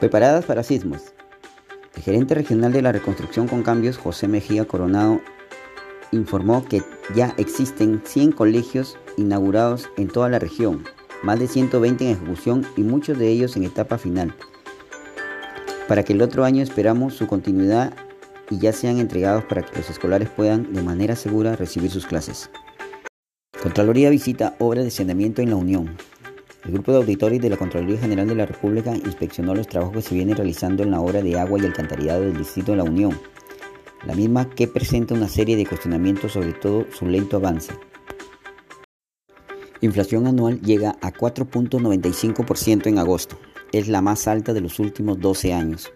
Preparadas para sismos. El gerente regional de la reconstrucción con cambios, José Mejía Coronado, informó que ya existen 100 colegios inaugurados en toda la región, más de 120 en ejecución y muchos de ellos en etapa final. Para que el otro año esperamos su continuidad y ya sean entregados para que los escolares puedan de manera segura recibir sus clases. Contraloría visita obra de saneamiento en la Unión. El grupo de auditores de la Contraloría General de la República inspeccionó los trabajos que se vienen realizando en la obra de agua y alcantarillado del Distrito de la Unión, la misma que presenta una serie de cuestionamientos sobre todo su lento avance. Inflación anual llega a 4.95% en agosto, es la más alta de los últimos 12 años.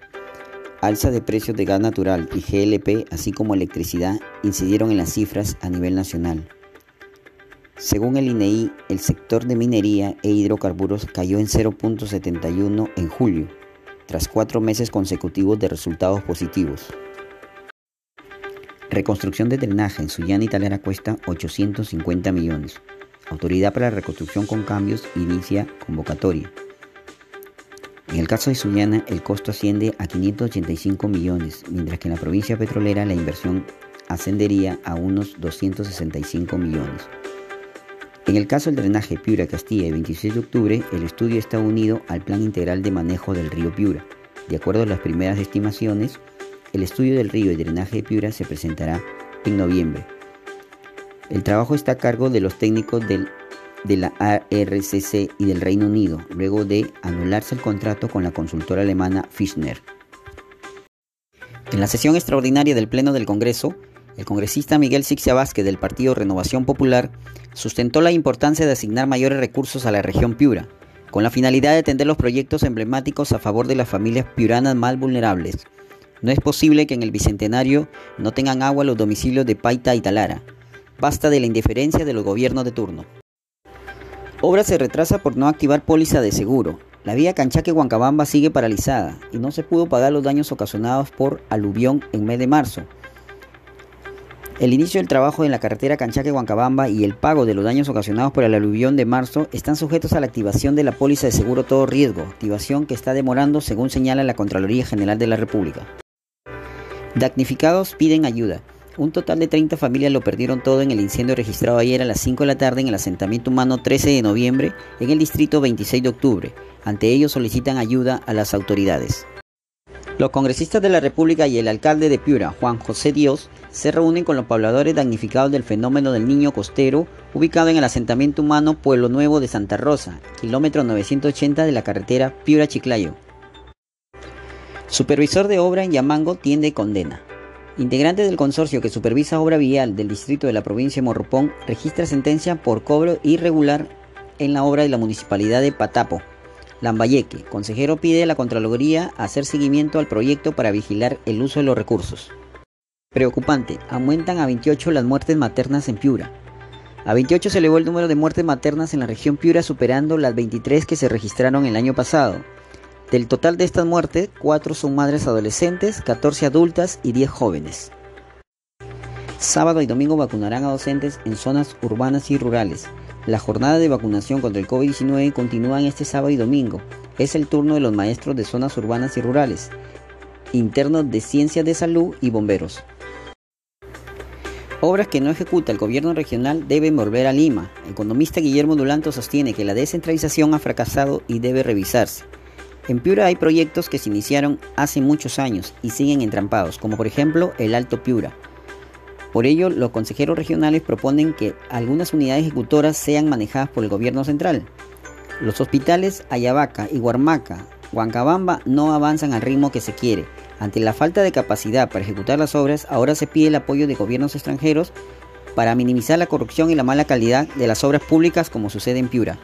Alza de precios de gas natural y GLP, así como electricidad, incidieron en las cifras a nivel nacional. Según el INEI, el sector de minería e hidrocarburos cayó en 0.71 en julio, tras cuatro meses consecutivos de resultados positivos. Reconstrucción de drenaje en Sullana Talera cuesta 850 millones. Autoridad para la Reconstrucción con Cambios inicia convocatoria. En el caso de Sullana, el costo asciende a 585 millones, mientras que en la provincia petrolera la inversión ascendería a unos 265 millones. En el caso del drenaje Piura-Castilla y 26 de octubre, el estudio está unido al Plan Integral de Manejo del río Piura. De acuerdo a las primeras estimaciones, el estudio del río y drenaje de Piura se presentará en noviembre. El trabajo está a cargo de los técnicos de la ARCC y del Reino Unido, luego de anularse el contrato con la consultora alemana Fischner. En la sesión extraordinaria del Pleno del Congreso, el congresista Miguel Sixia Vázquez del Partido Renovación Popular sustentó la importancia de asignar mayores recursos a la región Piura, con la finalidad de atender los proyectos emblemáticos a favor de las familias piuranas más vulnerables. No es posible que en el Bicentenario no tengan agua los domicilios de Paita y Talara. Basta de la indiferencia de los gobiernos de turno. Obra se retrasa por no activar póliza de seguro. La vía Canchaque-Huancabamba sigue paralizada y no se pudo pagar los daños ocasionados por aluvión en mes de marzo. El inicio del trabajo en la carretera Canchaque-Huancabamba y el pago de los daños ocasionados por el aluvión de marzo están sujetos a la activación de la póliza de seguro todo riesgo, activación que está demorando según señala la Contraloría General de la República. Damnificados piden ayuda. Un total de 30 familias lo perdieron todo en el incendio registrado ayer a las 5 de la tarde en el asentamiento humano 13 de noviembre en el distrito 26 de octubre. Ante ello solicitan ayuda a las autoridades. Los congresistas de la República y el alcalde de Piura, Juan José Dios, se reúnen con los pobladores damnificados del fenómeno del niño costero, ubicado en el asentamiento humano Pueblo Nuevo de Santa Rosa, kilómetro 980 de la carretera Piura-Chiclayo. Supervisor de obra en Yamango tiende condena. Integrante del consorcio que supervisa obra vial del distrito de la provincia de Morropón registra sentencia por cobro irregular en la obra de la municipalidad de Patapo. Lambayeque, consejero pide a la Contraloría hacer seguimiento al proyecto para vigilar el uso de los recursos. Preocupante, aumentan a 28 las muertes maternas en Piura. A 28 se elevó el número de muertes maternas en la región Piura superando las 23 que se registraron el año pasado. Del total de estas muertes, 4 son madres adolescentes, 14 adultas y 10 jóvenes. Sábado y domingo vacunarán a docentes en zonas urbanas y rurales. La jornada de vacunación contra el COVID-19 continúa este sábado y domingo. Es el turno de los maestros de zonas urbanas y rurales, internos de ciencias de salud y bomberos. Obras que no ejecuta el gobierno regional deben volver a Lima. Economista Guillermo Dulanto sostiene que la descentralización ha fracasado y debe revisarse. En Piura hay proyectos que se iniciaron hace muchos años y siguen entrampados, como por ejemplo el Alto Piura. Por ello, los consejeros regionales proponen que algunas unidades ejecutoras sean manejadas por el gobierno central. Los hospitales Ayabaca y Huarmaca, Huancabamba no avanzan al ritmo que se quiere ante la falta de capacidad para ejecutar las obras, ahora se pide el apoyo de gobiernos extranjeros para minimizar la corrupción y la mala calidad de las obras públicas como sucede en Piura.